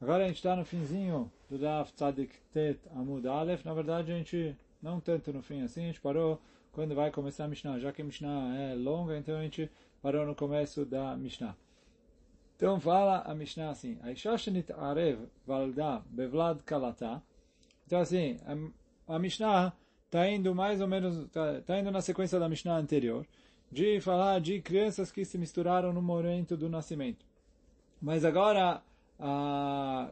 Agora a gente está no finzinho do Daf Tzadik Tet Amud Aleph. Na verdade, a gente, não tanto no fim assim, a gente parou quando vai começar a Mishnah. Já que a Mishnah é longa, então a gente parou no começo da Mishnah. Então fala a Mishnah assim, Aisha Arev Valda Bevlad Kalata. Então assim, a, a Mishnah está indo mais ou menos, está tá indo na sequência da Mishnah anterior de falar de crianças que se misturaram no momento do nascimento. Mas agora a,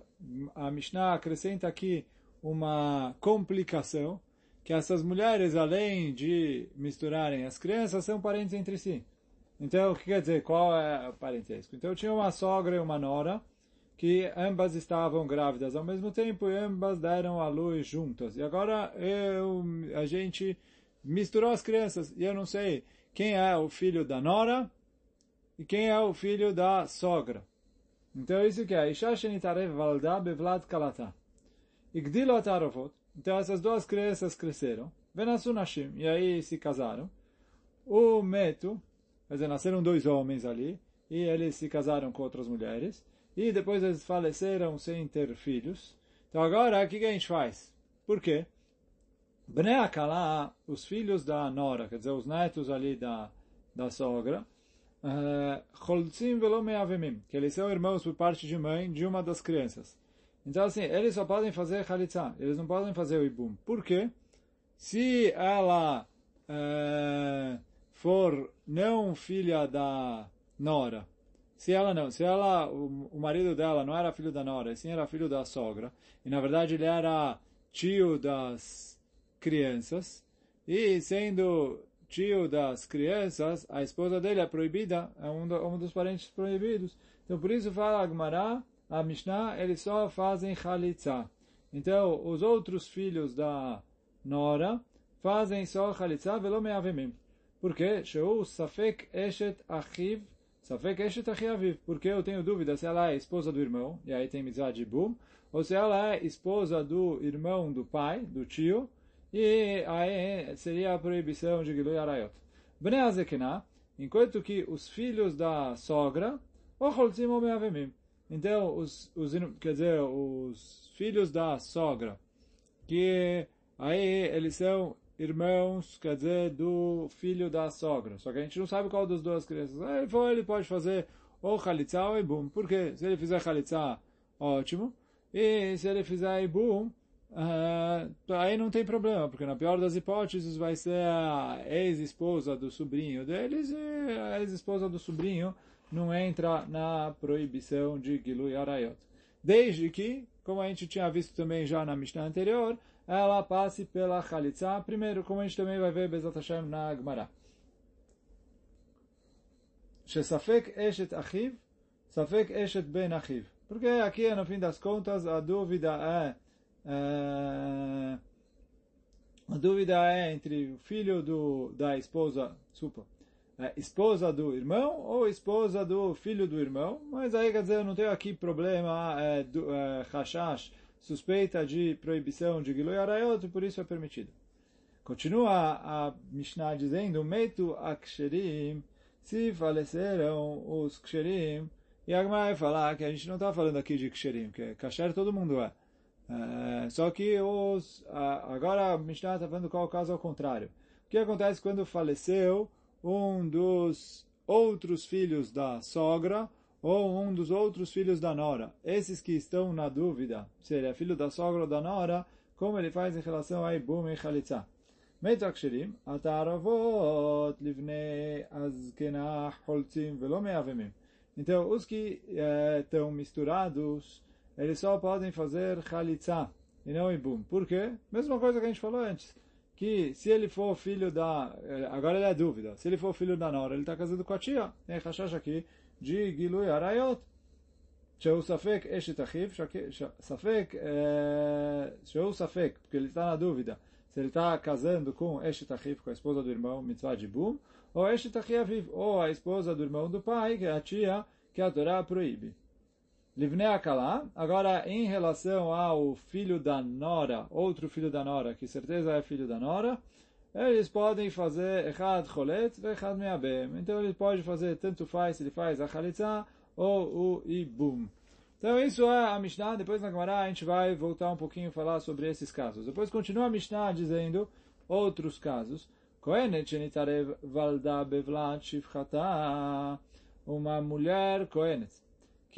a Mishnah acrescenta aqui uma complicação, que essas mulheres, além de misturarem as crianças, são parentes entre si. Então, o que quer dizer? Qual é o parentesco? Então, tinha uma sogra e uma nora, que ambas estavam grávidas ao mesmo tempo e ambas deram à luz juntas. E agora eu, a gente misturou as crianças, e eu não sei quem é o filho da nora e quem é o filho da sogra. Então isso que é Isha Shenitarev Valda Bevlad Kalata. Igdilo Atarofot. Então essas duas crianças cresceram. Venasu Nashim. E aí se casaram. O Meto, quer dizer, nasceram dois homens ali. E eles se casaram com outras mulheres. E depois eles faleceram sem ter filhos. Então agora, o que a gente faz? Por quê? Bnei os filhos da Nora, quer dizer, os netos ali da, da sogra, eh, Choltzim Velomeavemim, que eles são irmãos por parte de mãe de uma das crianças. Então, assim, eles só podem fazer Khalitsa, eles não podem fazer o Ibum. Por quê? Se ela é, for não filha da Nora, se ela não, se ela, o, o marido dela não era filho da Nora, sim era filho da sogra, e na verdade ele era tio das crianças, e sendo tio das crianças, a esposa dele é proibida, é um, do, um dos parentes proibidos. Então, por isso fala a Gemara, a Mishnah, eles só fazem Chalitza. Então, os outros filhos da Nora fazem só Chalitza, velo meavemim. Por quê? Sheu Safek Eshet Achiv, Safek Eshet Achiaviv. Porque eu tenho dúvida se ela é esposa do irmão, e aí tem mitzvah de Bum, ou se ela é esposa do irmão do pai, do tio, e aí seria a proibição de Gilui Arayot. Bnei Azekina, enquanto que os filhos da sogra, Ocholzim Meavemim. Então, os, os, quer dizer, os filhos da sogra, que aí eles são irmãos, quer dizer, do filho da sogra. Só que a gente não sabe qual das duas crianças. Aí ele, for, ele pode fazer ou Khalitsa ou Ibum. Por quê? Se ele fizer Khalitsa, ótimo. E se ele fizer Ibum, Uh, aí não tem problema, porque na pior das hipóteses vai ser a ex-esposa do sobrinho deles e a ex-esposa do sobrinho não entra na proibição de Gilui Arayot. Desde que, como a gente tinha visto também já na Mishnah anterior, ela passe pela Khalitsa, primeiro, como a gente também vai ver Bezat Hashem na Gemara. Shesafek Eshet Achiv, Safek Eshet Ben Achiv. Porque aqui, no fim das contas, a dúvida é Uh, a dúvida é entre o filho do, da esposa, desculpa, é, esposa do irmão ou esposa do filho do irmão, mas aí quer dizer, eu não tenho aqui problema, é, do, é, hashash, suspeita de proibição de Giloi Arayot, por isso é permitido. Continua a Mishnah dizendo, Meitu Aksherim, se faleceram os Ksherim, e a Gemara vai falar que a gente não está falando aqui de Ksherim, que Kasher todo mundo é. Uh, só que os, uh, agora a Mishnah está falando qual o caso ao contrário. O que acontece quando faleceu um dos outros filhos da sogra ou um dos outros filhos da nora? Esses que estão na dúvida se ele é filho da sogra ou da nora, como ele faz em relação a Ibum e Chalitza? מתקשרים, התערבות לבני הזקנה חולצים ולא מהווים. Então, os que estão uh, misturados eles só podem fazer chalitza e não ibum. Por quê? Mesma coisa que a gente falou antes. Que se ele for filho da... Eh, agora ele é dúvida. Se ele for filho da Nora, ele está casado com a tia. Tem rashash aqui de Gilui Arayot. שהוא ספק אשת אחיו, ספק, שהוא ספק, porque ele está na dúvida, se ele está casando com Eshet Achiv, com a esposa do irmão, mitzvah de Bum, ou Eshet Achiaviv, ou a esposa do irmão do pai, que é a tia, que a Torá proíbe. Livnei Akalá. Agora, em relação ao filho da Nora, outro filho da Nora, que certeza é filho da Nora, eles podem fazer Echad Cholet e Echad Meabem. Então ele pode fazer, tanto faz, se ele faz a Chalitza ou o Ibum. Então isso é a Mishnah, depois na Gemara a gente vai voltar um pouquinho a falar sobre esses casos. Depois continua a Mishnah dizendo outros casos. Valda uma mulher Kohenet,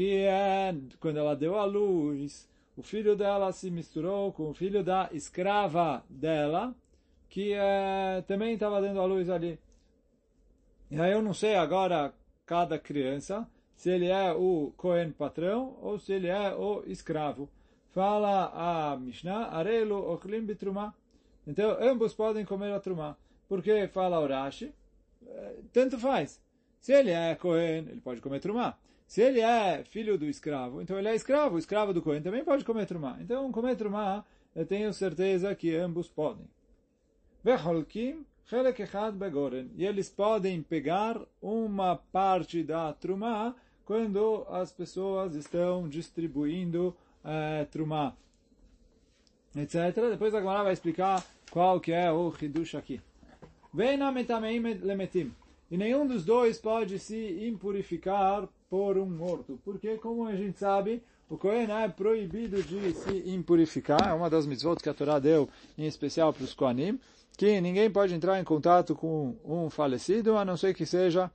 que é, quando ela deu à luz, o filho dela se misturou com o filho da escrava dela, que é, também estava dando à luz ali. E aí eu não sei agora, cada criança, se ele é o Cohen patrão ou se ele é o escravo. Fala a Mishnah, Arelo Ochlim Bitrumah. Então, ambos podem comer a trumá. Porque fala Urashi, tanto faz. Se ele é Cohen, ele pode comer trumá. Se ele é filho do escravo, então ele é escravo. O escravo do Cohen também pode comer trumá. Então, comer trumá, eu tenho certeza que ambos podem. Veholkim, begoren. E eles podem pegar uma parte da trumá quando as pessoas estão distribuindo é, trumá, etc. Depois a Gemara vai explicar qual que é o hidush aqui. Vena lemetim. E nenhum dos dois pode se impurificar por um morto. Porque, como a gente sabe, o Kohen é proibido de se impurificar. É uma das mitzvot que a Torá deu, em especial para os Kohanim, que ninguém pode entrar em contato com um falecido, a não ser que seja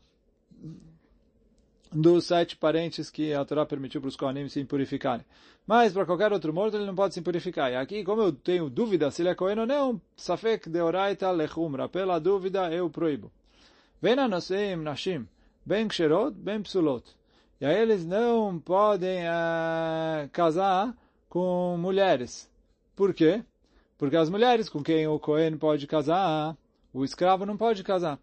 dos sete parentes que a Torá permitiu para os Kohanim se impurificarem. Mas para qualquer outro morto ele não pode se impurificar. E aqui, como eu tenho dúvida se ele é Kohen ou não, Safek deoraita lechumra. Pela dúvida eu proíbo. Vena noseim nashim, ben ksherot, ben psulot. E aí eles não podem uh, casar com mulheres. Por quê? Porque as mulheres com quem o Cohen pode casar, o escravo não pode casar.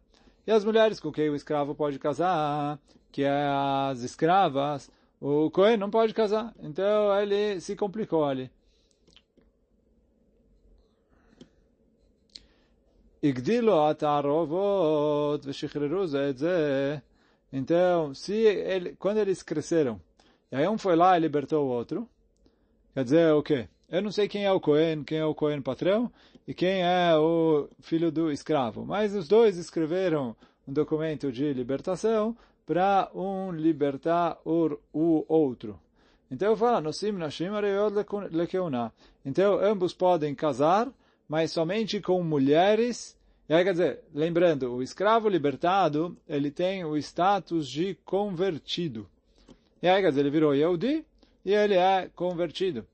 E as mulheres com quem o escravo pode casar, que é as escravas, o Cohen não pode casar. Então ele se complicou ali. הגדילו התערובות ושחררו זה את זה. então, se ele, quando eles cresceram, e aí um foi lá e libertou o outro, quer dizer o quê? Eu não sei quem é o Cohen, quem é o Cohen patrão e quem é o filho do escravo, mas os dois escreveram um documento de libertação para um libertar o, o outro. Então fala, Nosim Nashim Lekeuna. Então ambos podem casar, mas somente com mulheres. E aí, quer dizer, lembrando, o escravo libertado, ele tem o status de convertido. E aí, quer dizer, ele virou Yehudi e ele é convertido.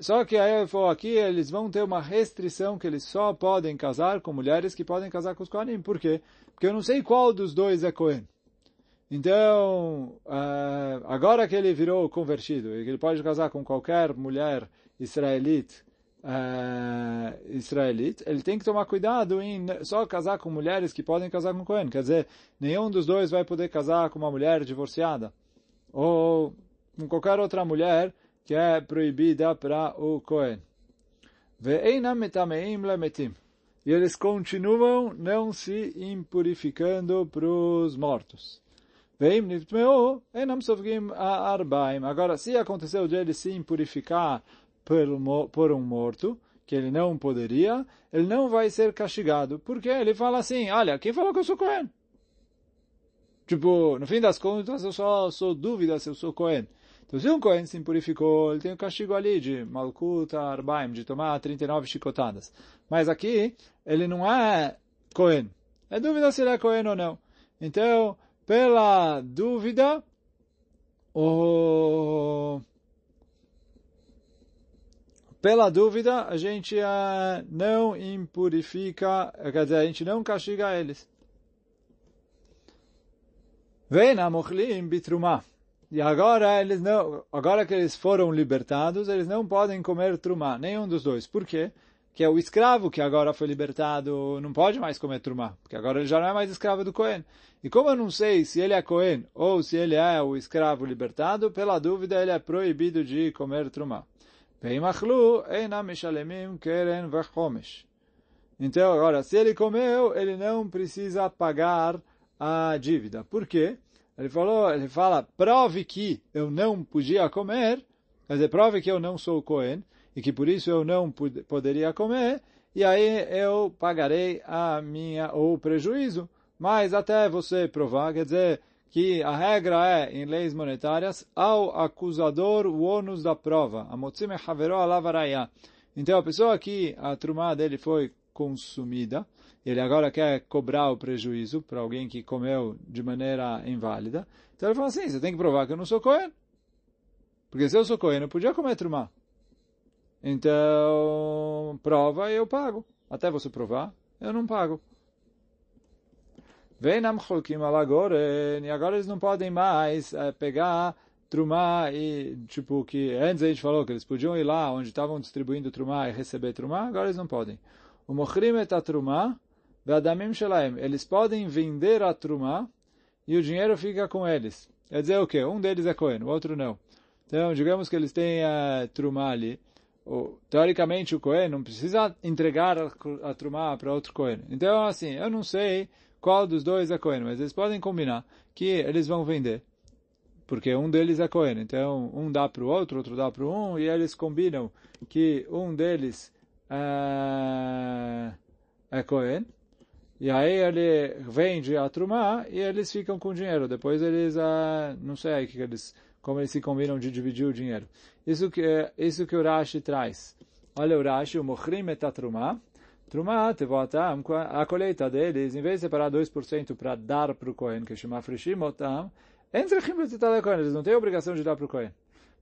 Só que aí eu aqui, eles vão ter uma restrição que eles só podem casar com mulheres que podem casar com os Kohanim. Por quê? Porque eu não sei qual dos dois é Kohen. Então, uh, agora que ele virou convertido e que ele pode casar com qualquer mulher israelite, uh, israelite, ele tem que tomar cuidado em só casar com mulheres que podem casar com Cohen. Quer dizer, nenhum dos dois vai poder casar com uma mulher divorciada ou com qualquer outra mulher que é proibida para o Cohen. E eles continuam não se impurificando para os mortos. Agora, se aconteceu de ele se impurificar por, um morto, que ele não poderia, ele não vai ser castigado. Porque ele fala assim, olha, quem falou que eu sou Cohen? Tipo, no fim das contas, eu só sou dúvida se eu sou Cohen. Então, se um Cohen se impurificou, ele tem o um castigo ali de Malkuta Arbaim, de tomar 39 chicotadas. Mas aqui, ele não é Cohen. É dúvida se ele é Cohen ou não. Então, pela dúvida, o... pela dúvida, a gente uh, não impurifica, quer dizer, a gente não castiga eles. Vem a mochlim bitrumah. E agora eles não, agora que eles foram libertados, eles não podem comer trumá, nenhum dos dois. Por quê? que é o escravo que agora foi libertado, não pode mais comer trumá, porque agora ele já não é mais escravo do Cohen. E como eu não sei se ele é Cohen ou se ele é o escravo libertado, pela dúvida ele é proibido de comer trumá. Então, agora, se ele comeu, ele não precisa pagar a dívida. Por quê? Ele falou, ele fala, prove que eu não podia comer, quer dizer, prove que eu não sou Cohen, e que por isso eu não poderia comer, e aí eu pagarei a minha, o prejuízo, mas até você provar, quer dizer, que a regra é, em leis monetárias, ao acusador o ônus da prova. Então, a pessoa que a trumá dele foi consumida, ele agora quer cobrar o prejuízo para alguém que comeu de maneira inválida. Então ele fala assim, você tem que provar que eu não sou Cohen. Porque se eu sou Cohen, eu podia comer trumá. Então, prova e eu pago. Até você provar, eu não pago. Vem Cholkim Alagoren, e agora eles não podem mais é, pegar Trumá e, tipo, que antes a gente falou que eles podiam ir lá onde estavam distribuindo Trumá e receber Trumá, agora eles não podem. O Mochrim et Trumá, Ve'adamim Shelaim, eles podem vender a Trumá e o dinheiro fica com eles. Quer dizer o quê? Um deles é Cohen, o outro não. Então, digamos que eles têm a Trumá ali, o, teoricamente o Cohen não precisa entregar a, a Trumá para outro Cohen. Então, assim, eu não sei qual dos dois é Cohen, mas eles podem combinar que eles vão vender. Porque um deles é Cohen, então um dá para o outro, outro dá para um, e eles combinam que um deles é, é Cohen, e aí ele vende a Trumá e eles ficam com o dinheiro. Depois eles, uh, não sei que eles, como eles se combinam de dividir o dinheiro. Isso que, isso que o Rashi traz. Olha o Rashi, o Mochrim a Trumá, Tevotam, a colheita deles, em vez de separar 2% para dar para o Kohen, que chama Frishim Otam, eles não têm obrigação de dar para o Kohen.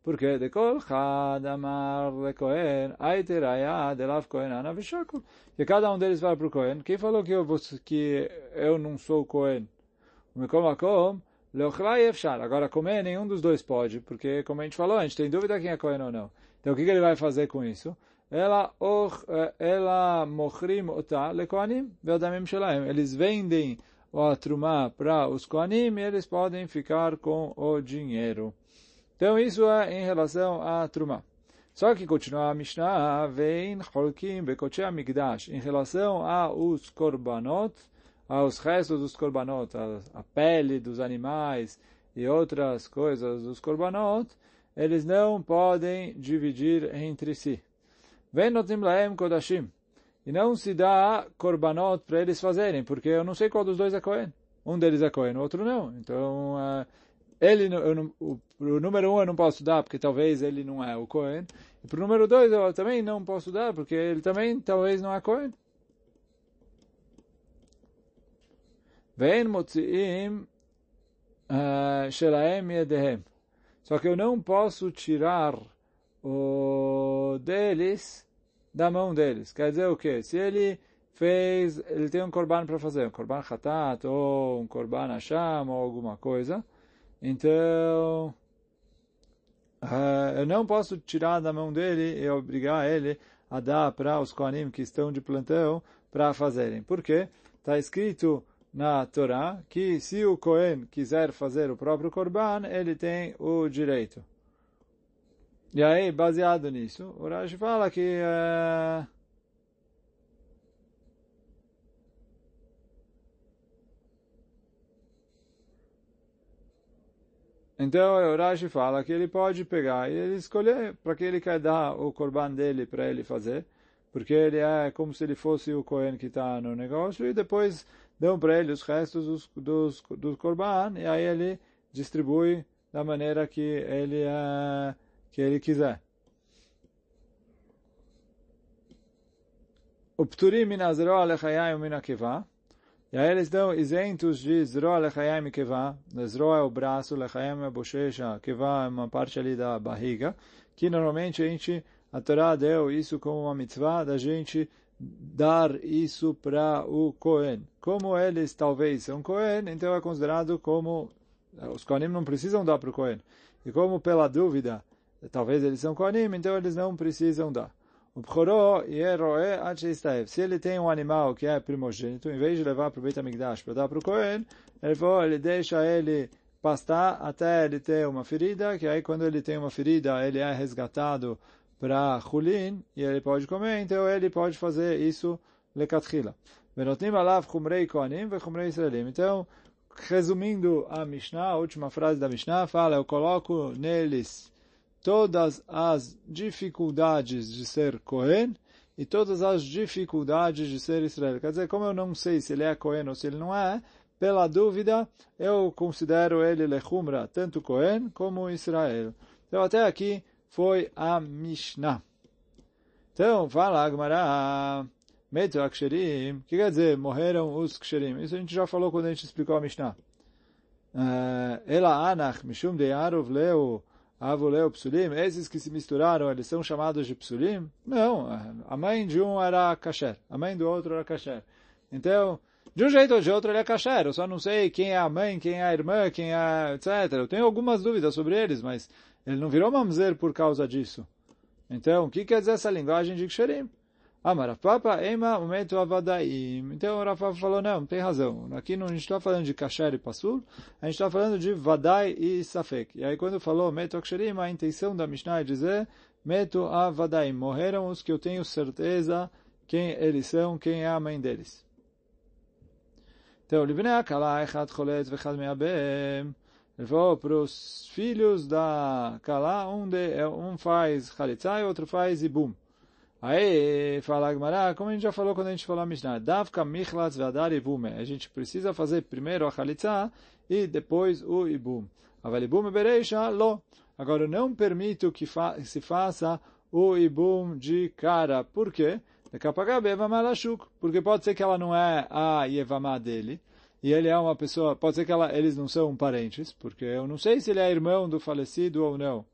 Porque de kol chad amar le Kohen, aiteraya delav Kohen ana vishakul. Que cada um deles vai para o Kohen. Quem falou que eu, que eu não sou Kohen? Mekom akom, leochlai efshar. Agora comer nenhum dos dois pode, porque como a gente falou, a gente tem dúvida quem é Kohen ou não. Então o que, que ele vai fazer com isso? Ela ela mochrim ota lekoanim ve'adamim shelaim. Eles vendem a trumá para os koanim e eles podem ficar com o dinheiro. Então isso é em relação à trumá. Só que continua a Mishnah, vem holkim bekoche amigdash, em relação aos korbanot, aos restos dos korbanot, a, a pele dos animais e outras coisas dos korbanot, eles não podem dividir entre si. E não se dá korbanot para eles fazerem, porque eu não sei qual dos dois é Cohen. Um deles é Cohen, o outro não. Então, uh, ele, não, o, o, número um eu não posso dar, porque talvez ele não é o Cohen. E para o número dois eu também não posso dar, porque ele também talvez não é Cohen. Vem motziim uh, shelaem yedehem. Só que eu não posso tirar o deles da mão deles. Quer dizer o quê? Se ele fez, ele tem um korban para fazer, um korban hatat, ou um korban asham, ou alguma coisa, então uh, eu não posso tirar da mão dele e obrigar ele a dar para os koanim que estão de plantão para fazerem. Por quê? Está escrito na Torá que se o Cohen quiser fazer o próprio korban, ele tem o direito. E aí, baseado nisso, o Rashi fala que uh, Então, o Rashi fala que ele pode pegar e ele escolher para que ele quer dar o corban dele para ele fazer, porque ele é como se ele fosse o Cohen que está no negócio, e depois dão para ele os restos dos, dos, dos corban, e aí ele distribui da maneira que ele uh, que ele quiser. O pturim min azroa lechayim min akivá. E aí eles dão isentos de zroa lechayim kivá. Zroa é o braço, lechayim é a bochecha, kivá é uma parte ali da barriga. Que normalmente a gente, a Torá deu isso como uma mitzvah da gente dar isso para o Cohen. Como eles talvez são Cohen, então é considerado como... Os Kohanim não precisam dar para o Cohen. E como pela dúvida talvez eles são Kohanim, então eles não precisam dar. O Bchoró Acheistaev. Se ele tem um animal que é primogênito, em vez de levar para o Beit HaMikdash para dar para o ele, ele deixa ele pastar até ele ter uma ferida, que aí quando ele tem uma ferida, ele é resgatado para Hulin, e ele pode comer, então ele pode fazer isso alav chumrei chumrei israelim. Então, resumindo a Mishnah, a última frase da Mishnah, fala, eu coloco neles todas as dificuldades de ser Cohen e todas as dificuldades de ser Israel. Quer dizer, como eu não sei se ele é Cohen ou se ele não é, pela dúvida, eu considero ele Lechumra, tanto Cohen como Israel. Então, até aqui foi a Mishnah. Então, fala Agmará, Metu Aksherim, que quer dizer, morreram os Ksherim? Isso a gente já falou quando a gente explicou a Mishnah. Eh, Ela Anach, Mishum de Arov Leu, Avuleu Psulim, esses que se misturaram, eles são chamados de Psulim? Não, a mãe de um era Kasher, a mãe do outro era Kasher. Então, de um jeito ou de outro ele é Kasher, eu só não sei quem é a mãe, quem é a irmã, quem é, etc. Eu tenho algumas dúvidas sobre eles, mas ele não virou mamzer por causa disso. Então, o que quer dizer essa linguagem de Ksherim? Amarapapa ema umetu avadaim. Então o Rafa falou, não, tem razão. Aqui não, a gente está falando de kasher e pasul, a gente está falando de vadai e safek. E aí quando falou metu aksherim, a intenção da Mishnah é dizer metu avadaim. Morreram os que eu tenho certeza quem eles são, quem é a mãe deles. Então, livnei akala echad cholet vechad meabem. Ele falou para os filhos da Kala, um, de, um faz chalitza e outro faz ibum. Aí, fala Agmará, como a gente já falou quando a gente falou a Mishnah, Davka Michlatz Vadar Ibume. A gente precisa fazer primeiro a Chalitza e depois o Ibum. Aval Ibum Bereisha, lo. Agora, eu não permito que fa se faça o Ibum de cara. Por quê? Porque pode ser que ela não é a Yevamá dele, e ele é uma pessoa, pode ser que ela, eles não são parentes, porque eu não sei se ele é irmão do falecido ou não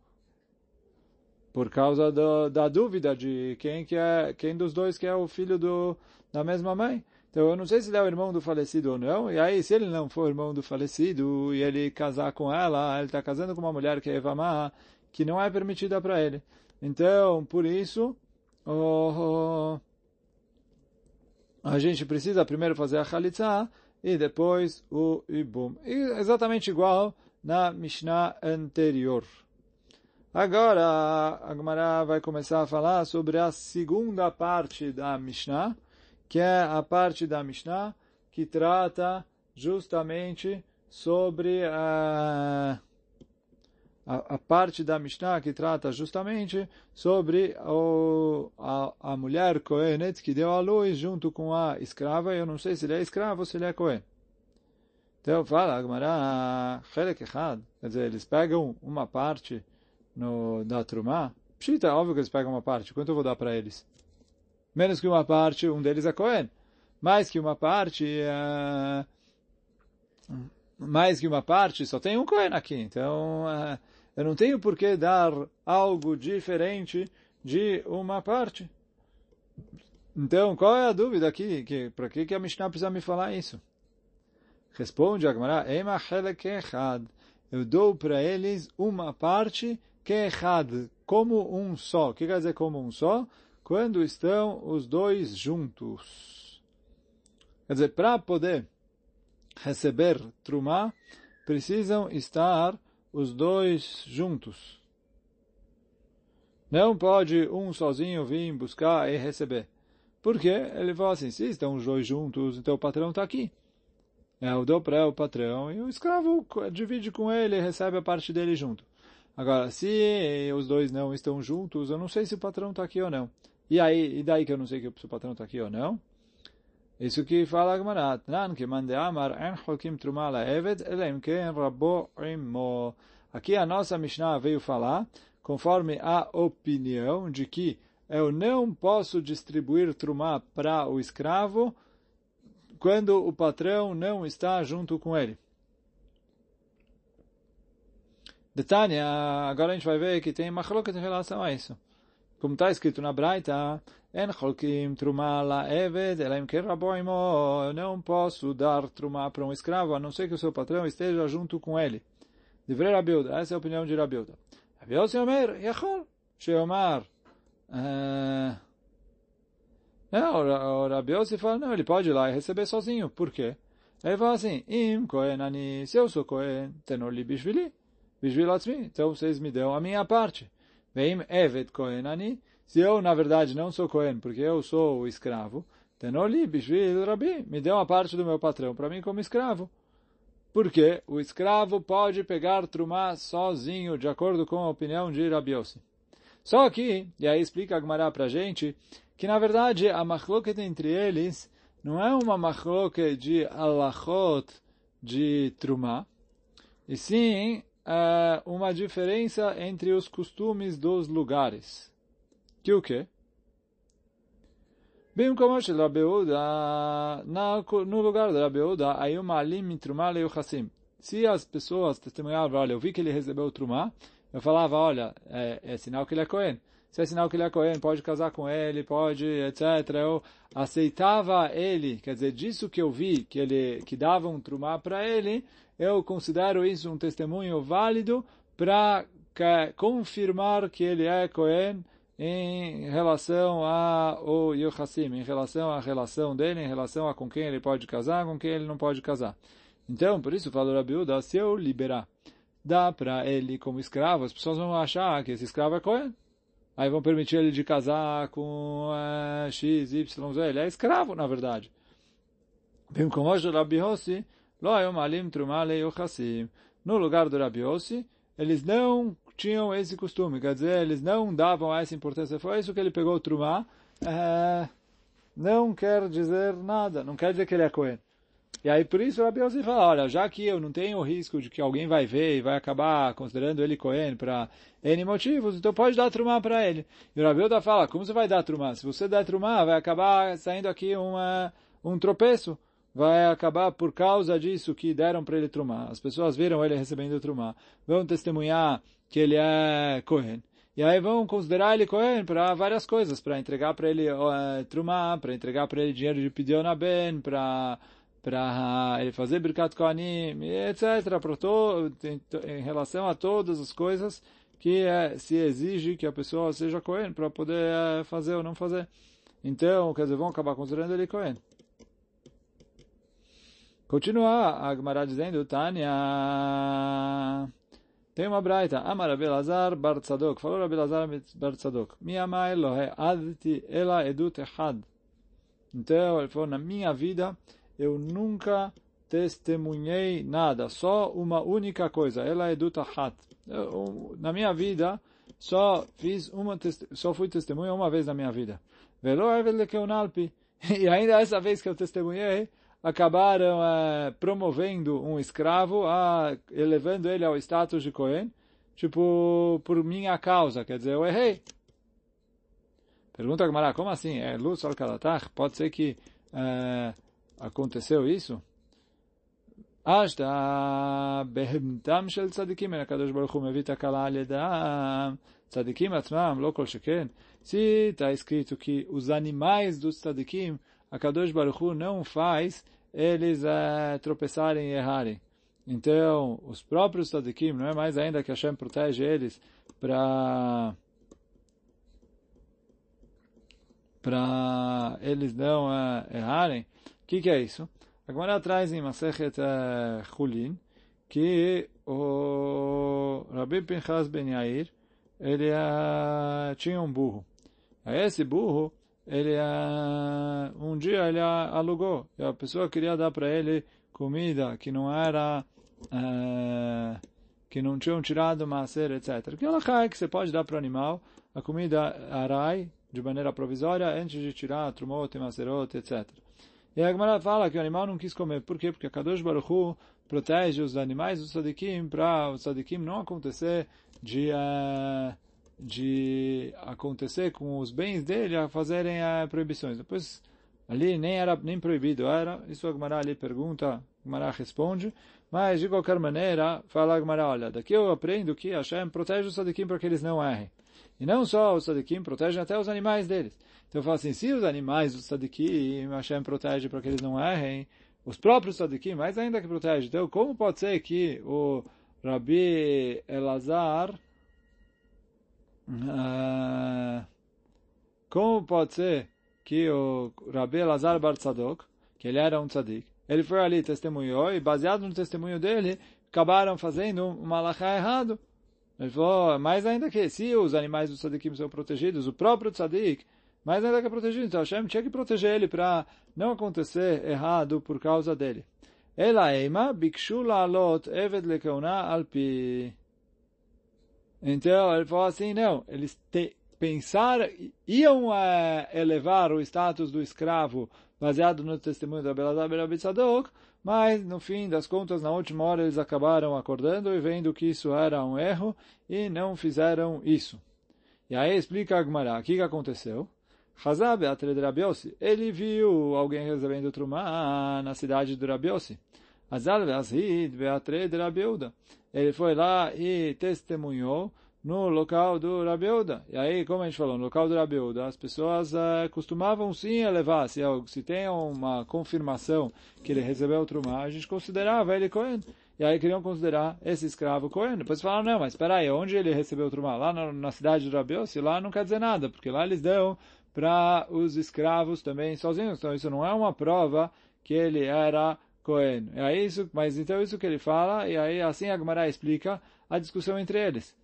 por causa do, da dúvida de quem que é quem dos dois que é o filho do, da mesma mãe. Então eu não sei se ele é o irmão do falecido ou não. E aí se ele não for irmão do falecido e ele casar com ela, ele está casando com uma mulher que é Evamá, que não é permitida para ele. Então por isso oh, a gente precisa primeiro fazer a Khalitsa e depois o Ibum. E exatamente igual na Mishnah anterior. Agora, a vai começar a falar sobre a segunda parte da Mishnah, que é a parte da Mishnah que trata justamente sobre a, a, a parte da Mishnah que trata justamente sobre o, a, a mulher Kohenet que deu a luz junto com a escrava. Eu não sei se ele é escravo ou se ele é Kohen. Então fala, a Gemara, quer dizer, eles pegam uma parte no, da Trumá, Pshita, é óbvio que eles pegam uma parte. Quanto eu vou dar para eles? Menos que uma parte, um deles é Cohen. Mais que uma parte, uh, mais que uma parte, só tem um Cohen aqui. Então, uh, eu não tenho por que dar algo diferente de uma parte. Então, qual é a dúvida aqui? Que, para que, que a Mishnah precisa me falar isso? Responde a Gemara, Ema Eu dou para eles uma parte Kehad, como um só. O que quer dizer como um só? Quando estão os dois juntos. Quer dizer, para poder receber trumá, precisam estar os dois juntos. Não pode um sozinho vir buscar e receber. Porque ele fala assim, se estão os dois juntos, então o patrão está aqui. É, eu dou para o patrão e o escravo divide com ele e recebe a parte dele junto. Agora, se os dois não estão juntos, eu não sei se o patrão está aqui ou não. E aí, e daí que eu não sei se o patrão está aqui ou não? Isso que fala a Gemara. Nan que mande amar en holkim truma la eved elem ken rabo. Aqui a nossa Mishnah veio falar, conforme a opinião de que eu não posso distribuir trumá para o escravo quando o patrão não está junto com ele. Detânia, agora a gente vai ver que tem machloket em relação a isso. Como está escrito na Braita, En cholkim truma la eved, elaim ken raboimo, eu não posso dar truma para um escravo, a não ser que o seu patrão esteja junto com ele. Divrei Rabiuda, essa é a opinião de Rabiuda. Rabiuda omer, yachol, sheomar. Não, o Rabiuda fala, não, ele pode ir lá e receber sozinho. Por quê? Ele fala assim, im kohen ani, se eu sou kohen, tenor li bishvili. Então vocês me dão a minha parte. Veim Evet Kohen Ani. Se eu, na verdade, não sou Kohen, porque eu sou escravo, Tenoli Bishvil Rabi. Me deu a parte do meu patrão para mim como escravo. Porque o escravo pode pegar Trumá sozinho, de acordo com a opinião de Rabi Yossi. Só que, e aí explica a Gemara para gente, que na verdade a machloket entre eles não é uma machloket de alachot de trumá, e sim é uma diferença entre os costumes dos lugares. Que o quê? Bem como de Rabeuda, no lugar de Rabeuda, aí uma alim trumá leuchassim. Se as pessoas testemunhavam, olha, eu vi que ele recebeu trumá, eu falava, olha, é, é sinal que ele é Cohen. Se é sinal que ele é Cohen, pode casar com ele, pode, etc. Eu aceitava ele, quer dizer, disso que eu vi, que ele que dava um trumá para ele, eu considero isso um testemunho válido para confirmar que ele é Cohen em relação ao Yochassim, em relação à relação dele, em relação a com quem ele pode casar, com quem ele não pode casar. Então, por isso, falou Rabiuda, se eu liberar, dá para ele como escravo, as pessoas vão achar que esse escravo é Cohen. Aí vão permitir ele de casar com uh, X, Y, Z. Ele é escravo, na verdade. No lugar do Rabi Hossi, eles não tinham esse costume, quer dizer, eles não davam essa importância. Foi isso que ele pegou o Trumá. É, não quer dizer nada, não quer dizer que ele é Cohen. E aí por isso o Rabi Yossi fala, olha, já que eu não tenho o risco de que alguém vai ver e vai acabar considerando ele Cohen para N motivos, então pode dar trumá para ele. E o Rabi Yossi fala, como você vai dar trumá? Se você der trumá, vai acabar saindo aqui uma, um tropeço. Vai acabar por causa disso que deram para ele trumá. As pessoas viram ele recebendo trumá. Vão testemunhar que ele é Cohen. E aí vão considerar ele Cohen para várias coisas, para entregar para ele uh, trumá, para entregar para ele dinheiro de Pidion Ben, para para ele fazer Birkat Kohanim, etc., para to, em, em, relação a todas as coisas que é, se exige que a pessoa seja Cohen para poder é, fazer ou não fazer. Então, quer dizer, vão acabar considerando ele Cohen. Continua a Gemara dizendo, Tânia, tem uma braita, Amar Abelazar Bar Tzadok, falou Abelazar Bar Tzadok, Mi amai lohe adti ela edut echad. Então, ele falou, na minha vida, eu nunca testemunhei nada, só uma única coisa, ela é do Tahat. Na minha vida, só fiz uma, só fui testemunha uma vez na minha vida. E ainda essa vez que eu testemunhei, acabaram uh, promovendo um escravo, uh, elevando ele ao status de Cohen, tipo, por minha causa, quer dizer, eu errei. Pergunta a Gamara, como assim? É luz al kalatach? Pode ser que uh, aconteceu isso? Ashta behemtam shel tzadikim, el HaKadosh Baruch Hu mevit akala al yedam, tzadikim atmam, lo kol sheken. Se está escrito que os animais dos tzadikim, HaKadosh Baruch Hu não faz eles uh, tropeçarem e errarem. Então, os próprios tzadikim, não é mais ainda que Hashem protege eles para para eles não uh, errarem. Que, que é isso? A Gemara traz em Masechet Chulin que o Rabbi Pinchas Ben Yair ele uh, tinha um burro. Esse burro ele uh, um dia ele alugou e a pessoa queria dar para ele comida que não era que não tinham tirado macer, etc. Que ela é que você pode dar para o animal a comida arai de maneira provisória antes de tirar trumote, macerote, etc. E a Gemara fala que o animal não quis comer. Por quê? Porque a Kadosh Baruch Hu protege os animais dos sadikim para os sadikim não acontecer de uh, de acontecer com os bens dele a fazerem uh, proibições. Depois, ali nem era nem proibido era. Isso a Gemara ali pergunta, a Gemara responde. Mas, de qualquer maneira, fala a Gemara, olha, daqui eu aprendo que Hashem protege os sadikim para que eles não errem. E não só os sadikim, protegem até os animais deles. Então eu falo assim, se os animais dos sadikim, Hashem protege para que eles não errem, os próprios sadikim, mais ainda que protege. Então, como pode ser que o Rabi Elazar Uh, como pode ser que o Rabi Lazar Bar Tzadok, que ele era um tzadik, ele foi ali, testemunhou, e baseado no testemunho dele, acabaram fazendo um malachá errado. Ele falou, mais ainda que, se os animais do tzadikim são protegidos, o próprio tzadik, mais ainda que é protegido, então Hashem tinha que proteger ele para não acontecer errado por causa dele. Ela eima bikshu la'alot eved lekeuna alpi. Então, ele falou assim, não, eles te, pensar, iam é, elevar o status do escravo baseado no testemunho da Beladá Berabitzadok, mas no fim das contas, na última hora, eles acabaram acordando e vendo que isso era um erro e não fizeram isso. E aí explica a Gmará, o que, que aconteceu? Hazab Atred Rabiossi, ele viu alguém recebendo Trumá na cidade do Rabiossi. Azal Ve'azhid Beatred Rabiuda. Ele foi lá e testemunhou no local do Rabiuda. E aí, como a gente falou, no local do Rabiuda, as pessoas uh, costumavam sim elevar. Se, se tem uma confirmação que ele recebeu o Trumá, a gente considerava ele Cohen. E aí queriam considerar esse escravo Cohen. Depois falaram, não, mas espera aí, onde ele recebeu o Trumá? Lá na, na cidade do Rabiossi? Lá não quer dizer nada, porque lá eles dão para os escravos também sozinhos. Então isso não é uma prova que ele era Cohen. É isso, mas então isso que ele fala, e aí assim a explica a discussão entre eles.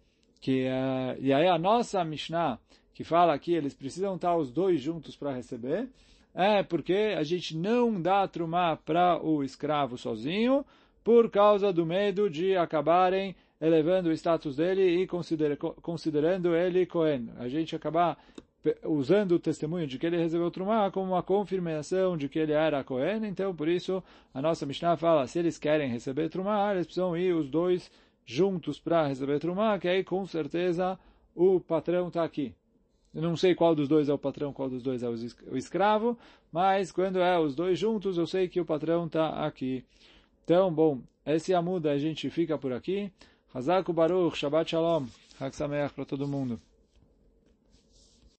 Que, uh, e aí a nossa Mishnah, que fala que eles precisam estar os dois juntos para receber, é porque a gente não dá trumá para o escravo sozinho, por causa do medo de acabarem elevando o status dele e consider, considerando ele Cohen. A gente acabar usando o testemunho de que ele recebeu Trumá como uma confirmação de que ele era Cohen, então por isso a nossa Mishnah fala, se eles querem receber Trumá, eles precisam ir os dois juntos para receber Trumá, que aí com certeza o patrão está aqui. Eu não sei qual dos dois é o patrão, qual dos dois é o escravo, mas quando é os dois juntos, eu sei que o patrão está aqui. Então, bom, esse Amuda a gente fica por aqui. Hazaku Baruch, Shabbat Shalom, Hak para todo mundo.